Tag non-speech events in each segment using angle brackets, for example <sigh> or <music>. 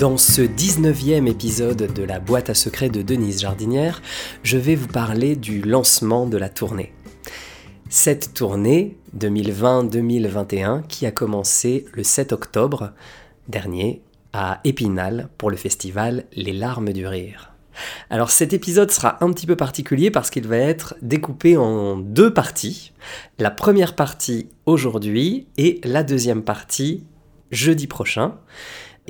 Dans ce 19e épisode de la boîte à secrets de Denise Jardinière, je vais vous parler du lancement de la tournée. Cette tournée 2020-2021 qui a commencé le 7 octobre dernier à Épinal pour le festival Les larmes du rire. Alors cet épisode sera un petit peu particulier parce qu'il va être découpé en deux parties. La première partie aujourd'hui et la deuxième partie jeudi prochain.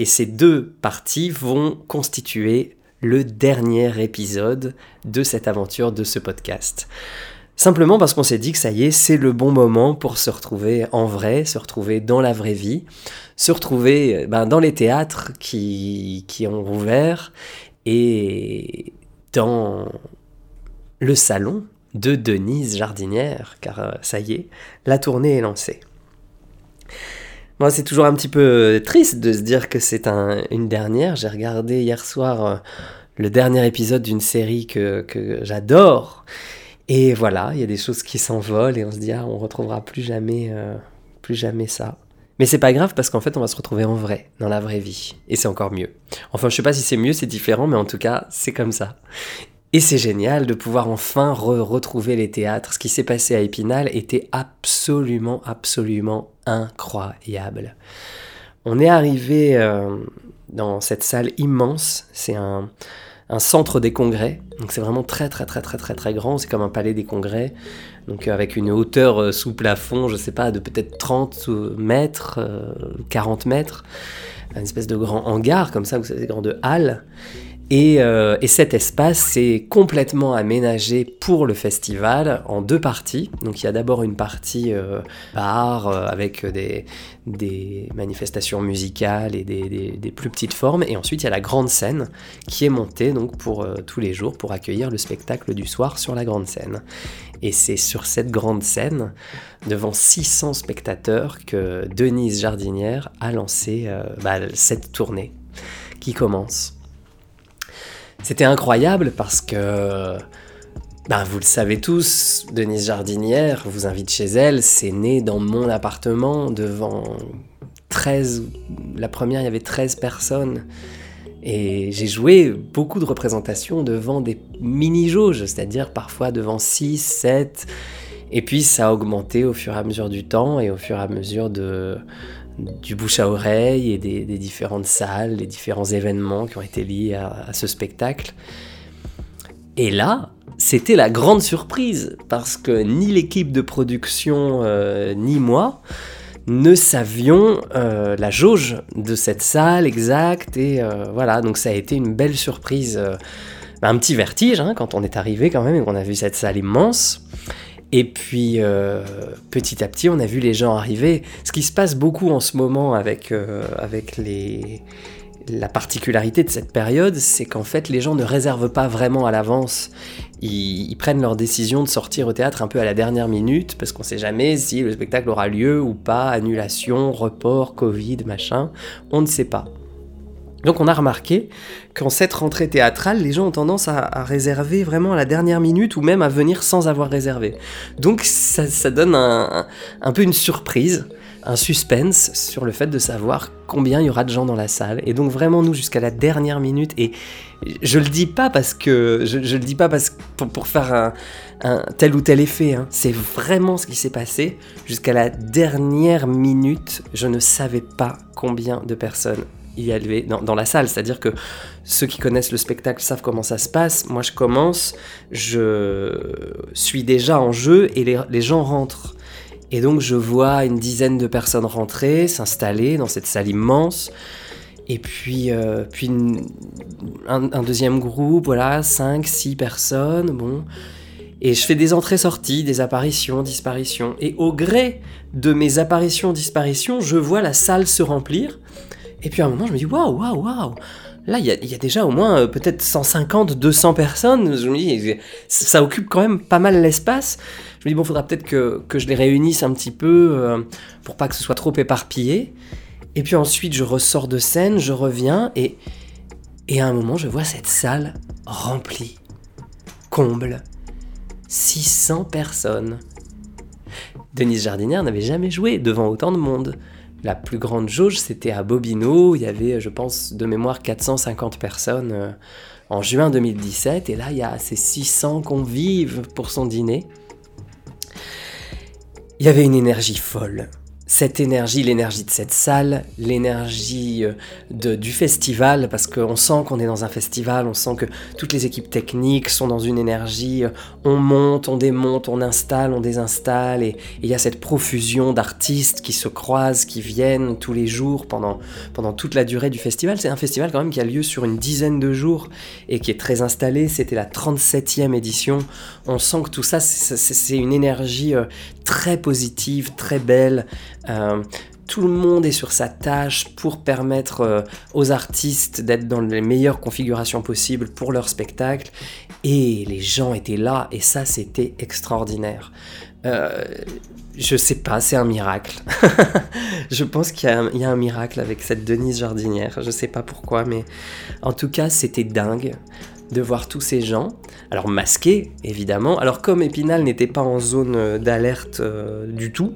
Et ces deux parties vont constituer le dernier épisode de cette aventure de ce podcast. Simplement parce qu'on s'est dit que ça y est, c'est le bon moment pour se retrouver en vrai, se retrouver dans la vraie vie, se retrouver ben, dans les théâtres qui, qui ont rouvert et dans le salon de Denise Jardinière, car euh, ça y est, la tournée est lancée. Moi, c'est toujours un petit peu triste de se dire que c'est une dernière. J'ai regardé hier soir euh, le dernier épisode d'une série que, j'adore. Et voilà, il y a des choses qui s'envolent et on se dit, ah, on retrouvera plus jamais, euh, plus jamais ça. Mais c'est pas grave parce qu'en fait, on va se retrouver en vrai, dans la vraie vie. Et c'est encore mieux. Enfin, je sais pas si c'est mieux, c'est différent, mais en tout cas, c'est comme ça. Et c'est génial de pouvoir enfin retrouver les théâtres. Ce qui s'est passé à Épinal était absolument, absolument incroyable. On est arrivé euh, dans cette salle immense. C'est un, centre des congrès. Donc c'est vraiment très très très très très très grand. C'est comme un palais des congrès. Donc avec une hauteur euh, sous plafond, je sais pas, de peut-être 30 mètres, 40 euh, mètres. Une espèce de grand hangar comme ça, vous savez, des grandes Euh, et, cet espace est complètement aménagé pour le festival en deux parties. Donc il y a d'abord une partie euh, bar euh, avec des, manifestations musicales et des, plus petites formes. Et ensuite il y a la grande scène qui est montée donc pour tous les jours pour accueillir le spectacle du soir sur la grande scène. Et c'est sur cette grande scène, devant 600 spectateurs, que Denise Jardinière a lancé bah, cette tournée qui commence. C'était incroyable parce que, ben, vous le savez tous, Denise Jardinière vous invite chez elle, c'est né dans mon appartement devant 13, la première il y avait 13 personnes. Et j'ai joué beaucoup de représentations devant des mini-jauges, c'est-à-dire parfois devant 6, 7. Et puis ça a augmenté au fur et à mesure du temps et au fur et à mesure de, du bouche à oreille et des, différentes salles, les différents événements qui ont été liés à, ce spectacle. Et là, c'était la grande surprise, parce que ni l'équipe de production, euh, ni moi, ne savions euh, la jauge de cette salle exacte. Et euh, voilà, donc ça a été une belle surprise, un petit vertige hein, quand on est arrivé quand même et qu'on a vu cette salle immense. Et puis euh, petit à petit, on a vu les gens arriver. Ce qui se passe beaucoup en ce moment avec, euh, avec les, la particularité de cette période, c'est qu'en fait, les gens ne réservent pas vraiment à l'avance. Ils, prennent leur décision de sortir au théâtre un peu à la dernière minute, parce qu'on ne sait jamais si le spectacle aura lieu ou pas, annulation, report, Covid, machin. On ne sait pas. Donc on a remarqué qu'en cette rentrée théâtrale, les gens ont tendance à, réserver vraiment à la dernière minute ou même à venir sans avoir réservé. Donc ça, donne un, peu une surprise, un suspense sur le fait de savoir combien il y aura de gens dans la salle. Et donc vraiment nous jusqu'à la dernière minute, et je le dis pas parce que je, le dis pas parce pour, faire un, tel ou tel effet, hein. c'est vraiment ce qui s'est passé. Jusqu'à la dernière minute, je ne savais pas combien de personnes y aller dans, dans la salle. C'est-à-dire que ceux qui connaissent le spectacle savent comment ça se passe. Moi, je commence, je suis déjà en jeu et les, gens rentrent. Et donc, je vois une dizaine de personnes rentrer, s'installer dans cette salle immense. Et puis, euh, puis un, deuxième groupe, voilà, 5, 6 personnes, bon. Et je fais des entrées-sorties, des apparitions, disparitions. Et au gré de mes apparitions, disparitions, je vois la salle se remplir. Et puis à un moment, je me dis waouh, waouh, waouh. Là, il y, a déjà au moins euh, peut-être 150, 200 personnes. Je me dis, ça occupe quand même pas mal l'espace. Je me dis, bon, faudra peut-être que, que, je les réunisse un petit peu euh, pour pas que ce soit trop éparpillé. Et puis ensuite, je ressors de scène, je reviens et, et à un moment, je vois cette salle remplie. Comble. 600 personnes. Denise Jardinière n'avait jamais joué devant autant de monde La plus grande jauge, c'était à Bobino. Il y avait, je pense, de mémoire, 450 personnes euh, en juin 2017. Et là, il y a ces 600 convives pour son dîner. Il y avait une énergie folle cette énergie, l'énergie de cette salle, l'énergie euh, du festival, parce qu'on sent qu'on est dans un festival, on sent que toutes les équipes techniques sont dans une énergie, euh, on monte, on démonte, on installe, on désinstalle, et il y a cette profusion d'artistes qui se croisent, qui viennent tous les jours pendant, toute la durée du festival. C'est un festival quand même qui a lieu sur une dizaine de jours et qui est très installé. C'était la 37e édition. On sent que tout ça, c'est une énergie euh, très positive, très belle. Euh, tout le monde est sur sa tâche pour permettre euh, aux artistes d'être dans les meilleures configurations possibles pour leur spectacle. Et les gens étaient là, et ça, c'était extraordinaire. Euh, je sais pas, c'est un miracle. <laughs> je pense qu'il y, y, a un miracle avec cette Denise Jardinière. Je sais pas pourquoi, mais en tout cas, c'était dingue de voir tous ces gens, alors masqués évidemment. Alors comme Épinal n'était pas en zone d'alerte du tout,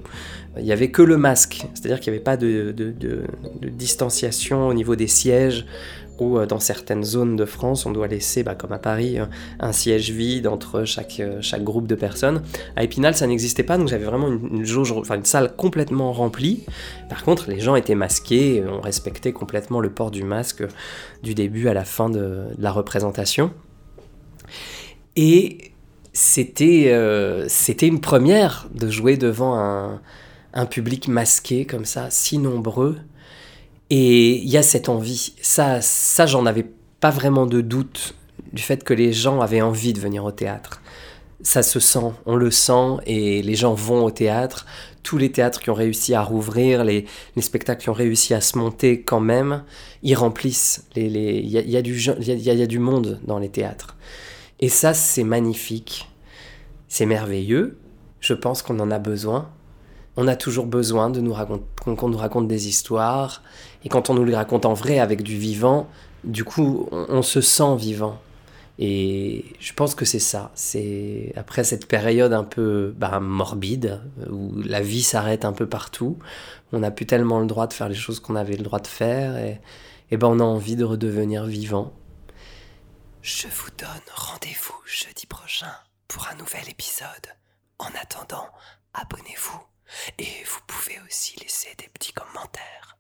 il n'y avait que le masque, c'est-à-dire qu'il n'y avait pas de, distanciation au niveau des sièges, ou euh, dans certaines zones de France, on doit laisser, bah, comme à Paris, un siège vide entre chaque, euh, chaque groupe de personnes. À Épinal, ça n'existait pas, donc j'avais vraiment une, salle complètement remplie. Par contre, les gens étaient masqués, on respectait complètement le port du masque du début à la fin de, la représentation. Et c'était euh, une première de jouer devant un public masqué comme ça, si nombreux. Et il y a cette envie. Ça, ça j'en avais pas vraiment de doute du fait que les gens avaient envie de venir au théâtre. Ça se sent, on le sent, et les gens vont au théâtre. Tous les théâtres qui ont réussi à rouvrir, les, spectacles qui ont réussi à se monter quand même, ils remplissent. Il les, y, a, y, a du, y, a, y a du monde dans les théâtres. Et ça, c'est magnifique. C'est merveilleux. Je pense qu'on en a besoin on a toujours besoin de nous raconter, qu'on nous raconte des histoires. Et quand on nous les raconte en vrai avec du vivant, du coup, on, se sent vivant. Et je pense que c'est ça. C'est après cette période un peu bah, morbide où la vie s'arrête un peu partout, on n'a plus tellement le droit de faire les choses qu'on avait le droit de faire et, et ben on a envie de redevenir vivant. Je vous donne rendez-vous jeudi prochain pour un nouvel épisode. En attendant, et vous pouvez aussi laisser des petits commentaires.